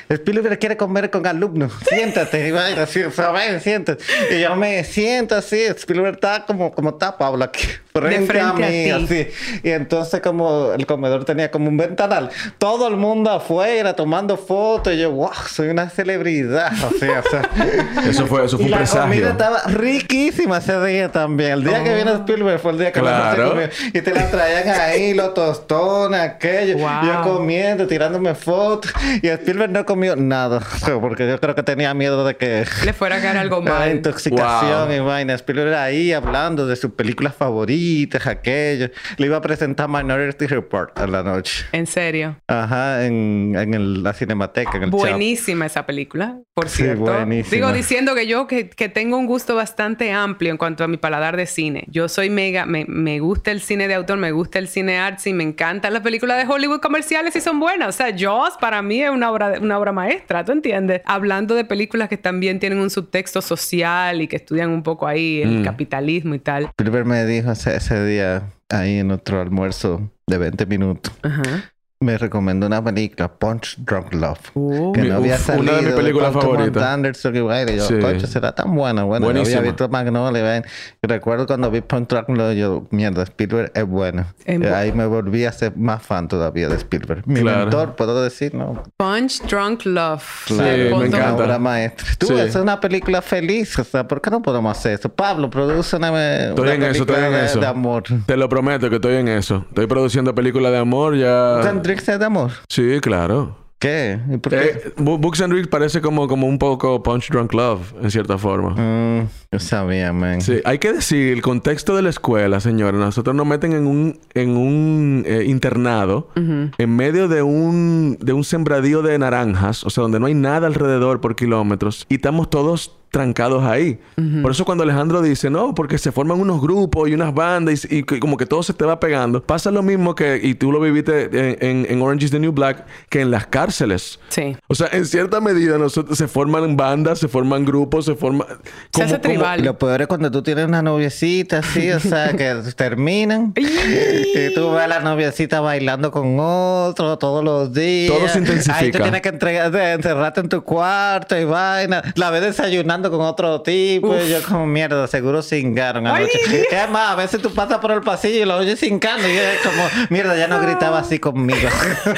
Spielberg quiere comer con alumnos. Siéntate. Y vaina, así, o sea, ven, siéntate. Y yo me siento así. Spielberg está como, como está Pablo aquí. Frente, frente a mí, así. Y entonces como el comedor tenía como un ventanal. Todo el mundo afuera tomando fotos. Y yo, wow, soy una celebridad. [LAUGHS] Así, o sea. Eso fue, eso fue Y un la comida estaba riquísima ese día también. El día que viene Spielberg fue el día que Claro. comió. Y te la traían ahí, los tostones, aquello. Wow. Yo comiendo, tirándome fotos. Y Spielberg no comió nada. [LAUGHS] Porque yo creo que tenía miedo de que... Le fuera a caer algo [LAUGHS] La mal. intoxicación Wow. y vaina. Spielberg ahí hablando de sus películas favoritas, aquello. Le iba a presentar Minority Report a la noche. En serio. Ajá, en, en el- la Cinemateca, en el. Buenísima esa película, por Sí, cierto. buenísima. Digo, diciendo que yo que, que tengo un gusto bastante amplio en cuanto a mi paladar de cine. Yo soy mega, me, me gusta el cine de autor, me gusta el cine artsy, me encantan las películas de Hollywood comerciales y son buenas. O sea, Jaws para mí es una obra, una obra maestra, ¿tú entiendes? Hablando de películas que también tienen un subtexto social y que estudian un poco ahí el Mm. capitalismo y tal. Spielberg me dijo ese, día ahí en otro almuerzo de 20 minutos. Ajá. Me recomendó una película, Punch Drunk Love. Uh. que no había uf, salido. una de mis películas favoritas. Anderson y vaina. Y yo, Sí. coño, será tan buena. Bueno, yo Buenísima. había visto Magnolia. recuerdo cuando vi Punch Drunk Love, yo, mierda, Spielberg es bueno. Es Y bu- ahí me volví a ser más fan todavía de Spielberg. Mi Claro. mentor, puedo decir, ¿no? Punch Drunk Love. Claro, De me Paul una encanta. obra maestra. Tú, Sí. es una película feliz. O sea, ¿por qué no podemos hacer eso? Pablo, produce una, Estoy una en eso, estoy película en de, eso. de amor. Te lo prometo que estoy en eso. Estoy produciendo películas de amor ya. ¿Tendrías de amor? Sí, claro. ¿Qué? ¿Y por qué? Eh, Books and Reels parece como, como un poco Punch Drunk Love, en cierta forma. Mm, yo sabía, man. Sí, hay que decir, el contexto de la escuela, señores, nosotros nos meten en un, en un eh, internado, en medio de un, de un sembradío de naranjas, o sea, donde no hay nada alrededor por kilómetros, y estamos todos trancados ahí. Por eso cuando Alejandro dice, no, porque se forman unos grupos y unas bandas y, como que todo se te va pegando, pasa lo mismo que, y tú lo viviste en, en- en Orange is the New Black, que en las cárceles. Sí. O sea, en cierta medida nosotros se forman bandas, se forman grupos, se forman... Se hace tribal. Lo peor es cuando tú tienes una noviecita así, o sea, que [LAUGHS] terminan y tú ves a la noviecita bailando con otro todos los días. Todo se intensifica. Ahí tú tienes que entregar, encerrarte en tu cuarto y vaina. La ves desayunando con otro tipo y yo como mierda, seguro cingaron anoche. Es más, a veces tú pasas por el pasillo y lo oyes cingando y es como, mierda, ya no gritaba así conmigo. [LAUGHS]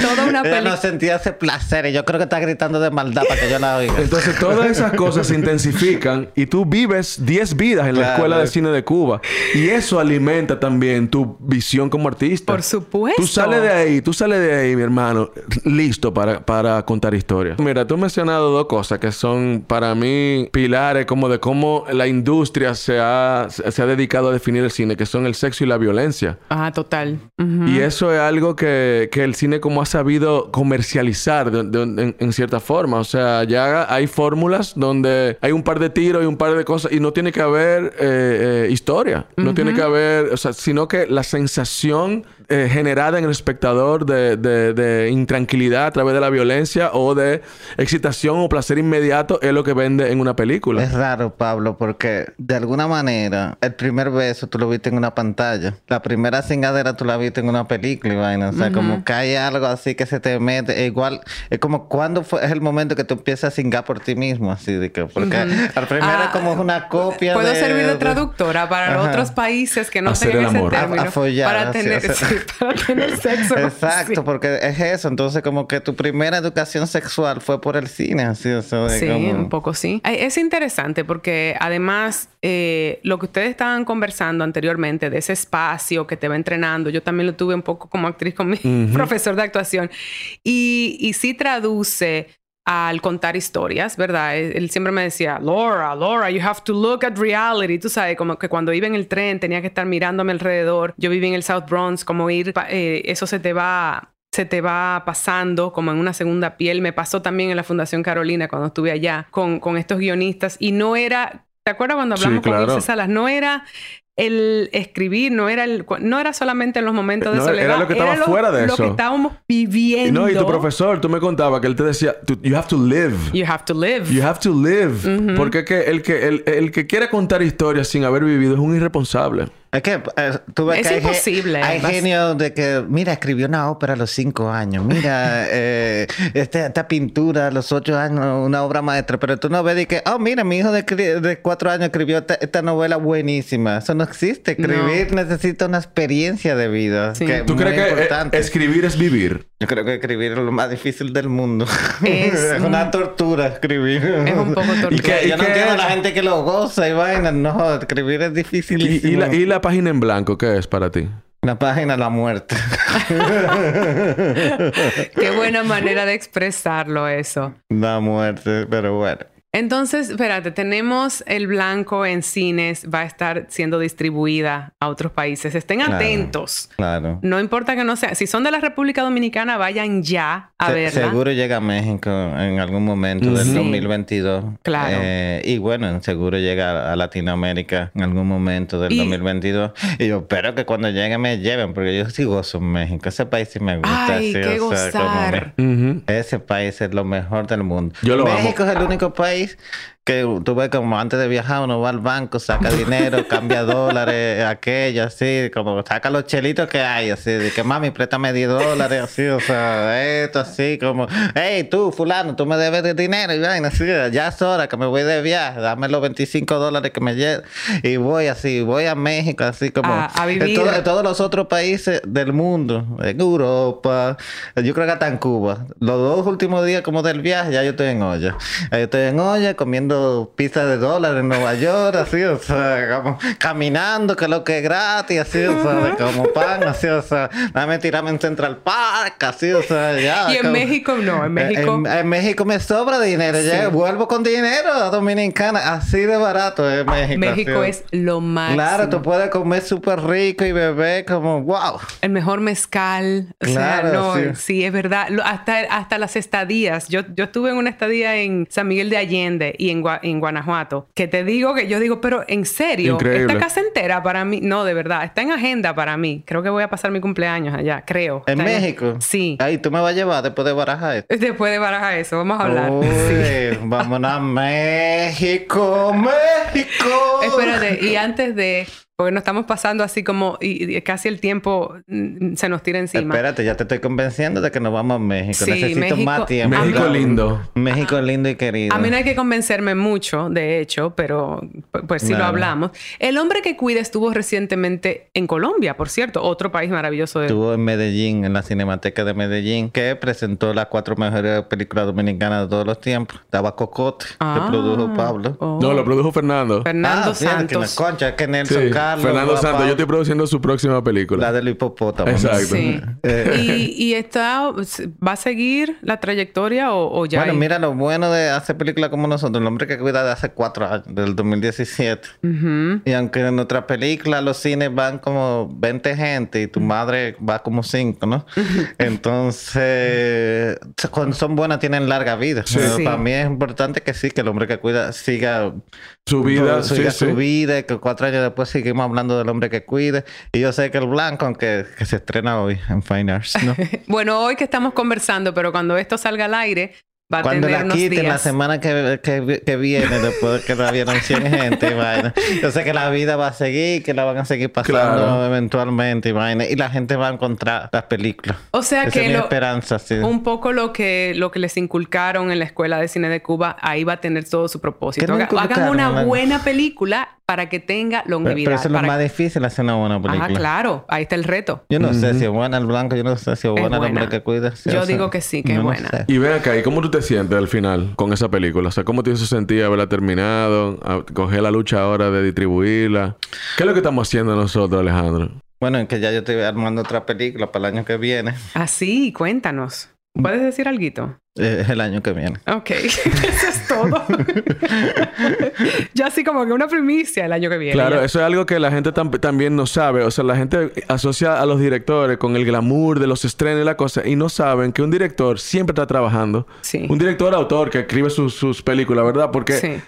Toda una Ella no película. sentía ese placer y yo creo que está gritando de maldad para que yo la oiga. Entonces todas esas cosas se intensifican y tú vives 10 vidas en la Claro. Escuela de Cine de Cuba. Y eso alimenta también tu visión como artista. Por supuesto. Tú sales de ahí, tú sales de ahí, mi hermano, listo para, para contar historias. Mira, tú has mencionado dos cosas que son para mí pilares como de cómo la industria se ha, se ha dedicado a definir el cine, que son el sexo y la violencia. Ah, total. Y eso es algo que, que el cine como ha sabido comercializar de- de- en, en cierta forma. O sea, ya hay fórmulas donde hay un par de tiros y un par de cosas y no tiene que haber eh, eh, historia. No tiene que haber, o sea, sino que la sensación eh, generada en el espectador de, de- de intranquilidad a través de la violencia o de excitación o placer inmediato es lo que vende en una película. Es raro, Pablo, porque de alguna manera el primer beso tú lo viste en una pantalla. La primera cingadera tú la viste en una película y vaina. O sea, como que hay algo así que se te mete. E igual, es como cuando fue, es el momento que tú empiezas a cingar por ti mismo. Así de que, porque al primero Ah, es como una copia Puedo de- servir de traductora para Ajá. otros países que no tengan ese amor. A- término. a follar, para, así, tener, o sea. sí, para tener sexo. Exacto, Sí. porque es eso. Entonces, como que tu primera educación sexual fue por el cine. Así, o sea, de Sí, como- un poco sí. Es interesante porque además eh, lo que ustedes estaban conversando anteriormente de ese espacio que te va entrenando, yo también lo tuve un poco como actriz con mi [LAUGHS] profesor de actuación y, y sí traduce al contar historias, ¿verdad? Él, siempre me decía, Laura, Laura, you have to look at reality. Tú sabes, como que cuando iba en el tren tenía que estar mirando a mi alrededor. Yo viví en el South Bronx, como ir, eh, eso se te va se te va pasando como en una segunda piel. Me pasó también en la Fundación Carolina cuando estuve allá con, con estos guionistas y no era, ¿te acuerdas cuando Sí, hablamos claro. con Salas? No era el escribir, no era el, no era solamente en los momentos de No, soledad. era lo que estaba fuera de Lo eso. que estábamos viviendo. No, y tu profesor, tú me contabas que él te decía, "Tú- you have to live. You have to live. You have to live. Porque es que el, que el, el que quiere contar historias sin haber vivido es un irresponsable. Es que eh, tú ves Es que hay imposible. Hay, Vas- genios de que, mira, escribió una ópera a los cinco años. Mira, [LAUGHS] eh, este- esta pintura a los ocho años, una obra maestra. Pero tú no ves de que, oh, mira, mi hijo de, cuatro años escribió esta, esta novela buenísima. Eso no existe. Escribir necesita una experiencia de vida. Sí. que es ¿Tú muy crees que eh, escribir es vivir? Yo creo que escribir es lo más difícil del mundo. Es [LAUGHS] Es, una tortura escribir. Es un poco tortura. Y que, ¿Y yo no entiendo a la gente que lo goza y vaina. No, escribir es difícil. ¿Y, y la, y la página en blanco qué es para ti? La página La Muerte. [LAUGHS] [LAUGHS] Qué buena manera de expresarlo eso. La Muerte, pero bueno. Entonces, espérate, tenemos el blanco en cines, va a estar siendo distribuida a otros países. Estén Claro. atentos. Claro. No importa que no sea, si son de la República Dominicana, vayan ya a Se- verla. seguro llega a México en algún momento del Sí. 2022. Claro. Eh, y bueno, seguro llega a Latinoamérica en algún momento del Y- 2022. Y yo espero que cuando llegue me lleven, porque yo sí gozo en México. Ese país sí me gusta. Ay, sí, qué o sea, como gozar. Ese país es lo mejor del mundo. Yo lo México es el único país país que tú ves como antes de viajar uno va al banco, saca dinero, [LAUGHS] cambia dólares, aquello, así, como saca los chelitos que hay, así, de que mami, préstame 10 dólares, así, o sea, esto así, como, hey, tú, fulano, tú me debes de dinero, y vaina, así, ya es hora que me voy de viaje, dame los 25 dólares que me lleve, y voy así, voy a México, así como, A- a en, vivir. todo- en todos los otros países del mundo, en Europa, yo creo que hasta en Cuba, los dos últimos días como del viaje, ya yo estoy en olla, yo estoy en olla comiendo pizza de dólar en Nueva York, así, o sea, como caminando, que lo que es gratis, así, o sea, de como pan, así, o sea, dame tirarme en Central Park, así, o sea, ya. [LAUGHS] Y en como- México no, en México. En, en México me sobra dinero, ya Sí. vuelvo con dinero a Dominicana, así de barato es México. México así, es lo máximo. Claro, tú puedes comer súper rico y beber como, wow. El mejor mezcal. O Claro, sea, no, sí. sí. es verdad. Hasta, hasta las estadías. Yo, yo estuve en una estadía en San Miguel de Allende y en, Gua- en Guanajuato. Que te digo que yo digo, pero en serio, Increíble. esta casa entera para mí, no, de verdad, está en agenda para mí. Creo que voy a pasar mi cumpleaños allá, creo. ¿En Está México? Sí. Ahí tú me vas a llevar después de barajar esto. [LAUGHS] Después de baraja eso, vamos a hablar. Uy, Sí. vámonos a [LAUGHS] México, México. Espérate, y antes de, porque nos estamos pasando así como, y, y casi el tiempo mm, se nos tira encima. Espérate, ya te estoy convenciendo de que nos vamos a México. Sí, Necesito México- más tiempo. México lindo. México lindo y querido. A mí no hay que convencerme mucho, de hecho, pero pu- pues sí lo hablamos. El hombre que cuida estuvo recientemente en Colombia, por cierto, otro país maravilloso de... Estuvo en Medellín, en la Cinemateca de Medellín, que presentó las cuatro mejores películas dominicanas de todos los tiempos. Estaba Cocote, Ah, que produjo Pablo. oh. No, lo produjo Fernando. Fernando Ah, que Santos. concha, que Nelson Sí, Carlos. Fernando Santos. Yo estoy produciendo su próxima película. La del hipopótamo. Exacto. Sí. Eh, y, y está, va a seguir la trayectoria o, o ya. Bueno, hay- mira lo bueno de hacer películas como nosotros. El hombre que cuida de hace cuatro años, del 2017. Ujú. Y aunque en nuestra película los cines van como 20 gente y tu madre va como 5, ¿no? [LAUGHS] Entonces, cuando son buenas tienen larga vida. Sí. Pero Sí. Para mí es importante que sí, que el hombre que cuida siga Su vida, siga sí, su sí. vida, que cuatro años después seguimos hablando del hombre que cuide. Y yo sé que el blanco, aunque que se estrena hoy en Fine Arts, ¿no? [LAUGHS] Bueno, hoy que estamos conversando, pero cuando esto salga al aire, va a Cuando tener la unos quiten la semana que, que, que viene, después de que la vieron 100 gente vaina. Yo sé que la vida va a seguir, que la van a seguir pasando Claro. eventualmente y vaina. Y la gente va a encontrar las películas. O sea Esa que es mi lo- esperanza, sí. un poco lo que, lo que les inculcaron en la Escuela de Cine de Cuba, ahí va a tener todo su propósito. ¿Qué nos Haga- Hagan una buena película para que tenga longevidad. pero eso es lo más difícil, hacer una buena película. Ah, claro. Ahí está el reto. Yo no sé si es buena el blanco, yo no sé si es buena el hombre que cuida. Sí, Yo sea, digo que sí, que es no buena. sé. Y ven acá, ¿y cómo tú te sientes al final con esa película? O sea, ¿cómo te hizo sentir haberla terminado? A- coger la lucha ahora de distribuirla. ¿Qué es lo que estamos haciendo nosotros, Alejandro? Bueno, es que ya yo estoy armando otra película para el año que viene. Así, cuéntanos. ¿Puedes decir algo? Eh, Es el año que viene. Ok, [LAUGHS] eso es todo. [LAUGHS] ya así como que una primicia el año que viene. Claro, ya. eso es algo que la gente tam- también no sabe. O sea, la gente asocia a los directores con el glamour de los estrenos y la cosa y no saben que un director siempre está trabajando. Sí. Un director autor que escribe sus, sus películas, ¿verdad? Porque Sí.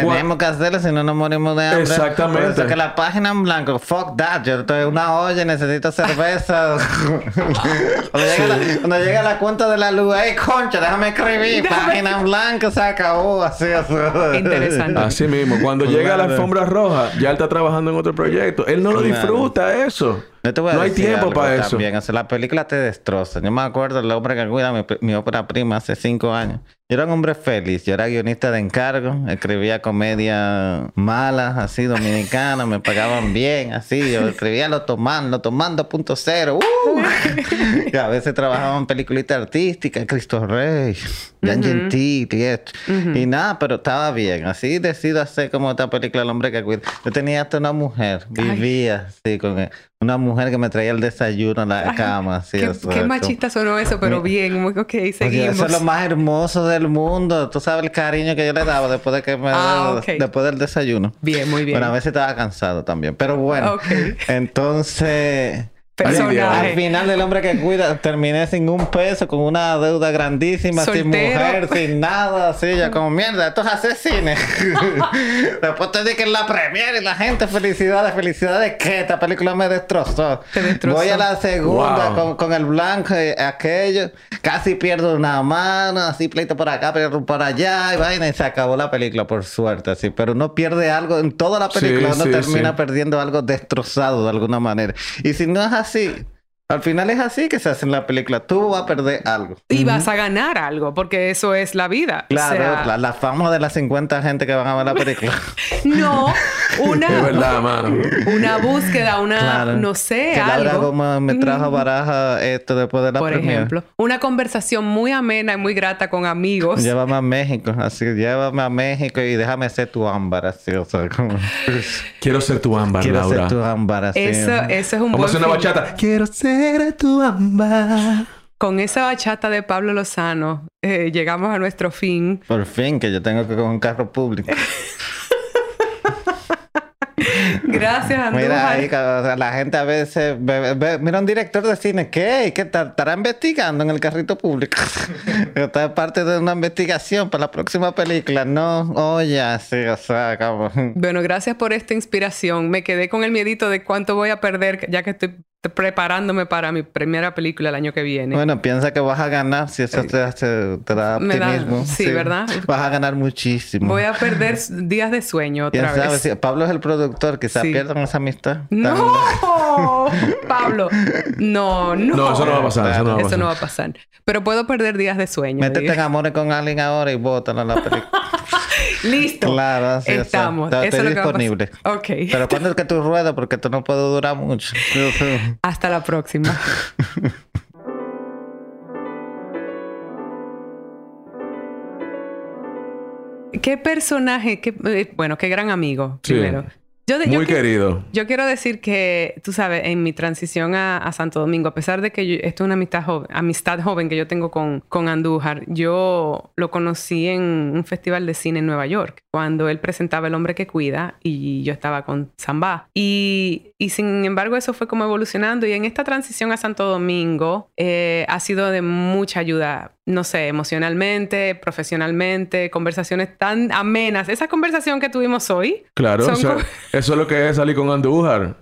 Tenemos que hacerlo si no nos morimos de hambre. Exactamente. Por eso que la página en blanco, fuck that, yo estoy en una olla, necesito cerveza. [LAUGHS] cuando, llega la, cuando llega la cuenta de la luz, ¡ay, concha, déjame escribir! Página en blanco se acabó, así, así. Interesante. así mismo, cuando llega la alfombra roja, ya él está trabajando en otro proyecto. Él no lo disfruta eso. Yo te voy a no hay tiempo para eso. También, o sea, la película te destroza. Yo me acuerdo del hombre que cuida mi, mi ópera prima hace cinco años. Yo era un hombre feliz. Yo era guionista de encargo. Escribía comedia malas, así, dominicanas. me pagaban bien, así. Yo escribía Lo Tomando, Lo Tomando punto cero. ¡Uh! [LAUGHS] y a veces trabajaba en peliculitas artísticas. Cristo Rey, Jan Ujú. Gentil y esto. Y nada, pero estaba bien. Así decido hacer como esta película El hombre que cuida. Yo tenía hasta una mujer. Ay. Vivía así con él. Una mujer que me traía el desayuno a la Ay, cama. Así, qué, o sea, qué machista sonó eso, pero bien. Ok, Oye, seguimos. eso es lo más hermoso del mundo. Tú sabes el cariño que yo le daba después de que me Ah, después del desayuno. Bien, muy bien. Bueno, a veces estaba cansado también. Pero bueno. Ok. Entonces, personaje. Al final el hombre que cuida terminé sin un peso, con una deuda grandísima, sin Soltero. mujer, sin nada, así ya como mierda, esto es asesines. [LAUGHS] Después te dije en la premiere y la gente, felicidades, felicidades, que esta película me destrozó. Te destrozó. Voy a la segunda Wow. con, con el blanco y aquello, casi pierdo una mano, así pleito por acá, pleito por allá, y vaina, y se acabó la película por suerte, así. Pero uno pierde algo, en toda la Sí, película uno sí, termina sí. perdiendo algo destrozado de alguna manera. Y si no es así, s al final es así que se hace en la película. Tú vas a perder algo. Y vas a ganar algo, porque eso es la vida. O Claro, sea, la, la fama de las 50 gente que van a ver la película. [LAUGHS] No, una, Es verdad, mano. una búsqueda, una, Claro. no sé, que Laura algo. Gómez me trajo baraja esto después de la Por ejemplo, una conversación muy amena y muy grata con amigos. Llévame a México, así, llévame a México y déjame ser tu ámbar, así, o sea, como... Quiero ser tu ámbar, Quiero Laura. ser tu ámbar, así. Eso, eso es un Vamos a hacer una bachata. Quiero ser tu ámbar. Con esa bachata de Pablo Lozano, eh, llegamos a nuestro fin. Por fin, que yo tengo que con un carro público. Gracias, Andújar. Mira, ahí, o sea, la gente a veces ve- ve- mira un director de cine, ¿qué? ¿Qué estará investigando en el carrito público? [LAUGHS] Esta es parte de una investigación para la próxima película, ¿no? Oye, sí, o sea, como... Bueno, gracias por esta inspiración. Me quedé con el miedito de cuánto voy a perder ya que estoy preparándome para mi primera película el año que viene. Bueno, piensa que vas a ganar si eso te, hace- te da Me da- optimismo. sí, ¿verdad? Vas a ganar muchísimo. Voy a perder días de sueño ¿Quién otra sabe? vez. Si Pablo es el productor, quizás Sí. pierdan esa amistad. ¡No! [LAUGHS] Pablo, no, no. No, eso no va a pasar. Eso no va a Eso pasar. no va a pasar. Pero puedo perder días de sueño. Métete en amores con alguien ahora y bótalo en la película. Listo. claro, así Estamos. está- Eso estoy es disponible. Ok. Pero cuando es que tú ruedas, porque tú no puedes durar mucho. [LAUGHS] Hasta la próxima. [LAUGHS] ¿Qué personaje? Qué, eh, bueno, qué gran amigo, Sí. primero. Yo, de- Muy que- querido. Yo quiero decir que, tú sabes, en mi transición a, a Santo Domingo, a pesar de que yo- esto es una amistad joven, amistad joven que yo tengo con, con Andújar, yo lo conocí en un festival de cine en Nueva York, cuando él presentaba El hombre que cuida y yo estaba con Zamba. Y, y sin embargo, eso fue como evolucionando. Y en esta transición a Santo Domingo eh, ha sido de mucha ayuda, no sé, emocionalmente, profesionalmente, conversaciones tan amenas. Esa conversación que tuvimos hoy. Claro, o sea, [LAUGHS] eso es lo que es salir con Andújar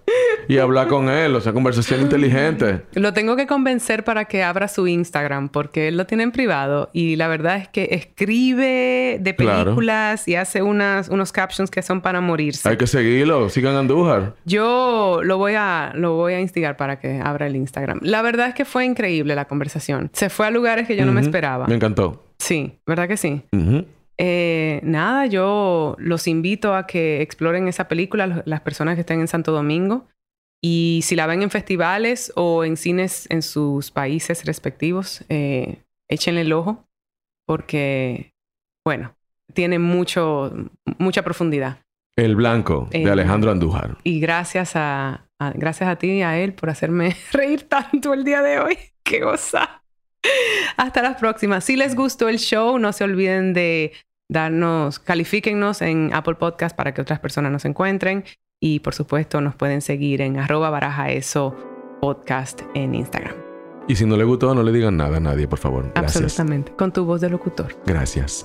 y hablar con él, o sea, conversación inteligente. Lo tengo que convencer para que abra su Instagram porque él lo tiene en privado y la verdad es que escribe de Claro. películas y hace unas, unos captions que son para morirse. Hay que seguirlo, sigan Andújar. Yo lo voy a lo voy a instigar para que abra el Instagram. La verdad es que fue increíble la conversación. Se fue a lugares que yo no me Ujú. Esperaba. Me encantó. Sí, ¿verdad que sí? Eh, nada, yo los invito a que exploren esa película, las personas que estén en Santo Domingo. Y si la ven en festivales o en cines en sus países respectivos, eh, échenle el ojo porque, bueno, tiene mucho, mucha profundidad. El Blanco, de Eh, Alejandro Andújar. Y gracias a, a- gracias a ti y a él por hacerme [LAUGHS] reír tanto el día de hoy. [LAUGHS] ¡Qué goza! [LAUGHS] Hasta la próxima. Si les gustó el show, no se olviden de darnos, califíquennos en Apple Podcast para que otras personas nos encuentren. Y por supuesto, nos pueden seguir en arroba baraja eso podcast en Instagram. Y si no le gustó, no le digan nada a nadie, por favor. Gracias. Absolutamente. Con tu voz de locutor. Gracias.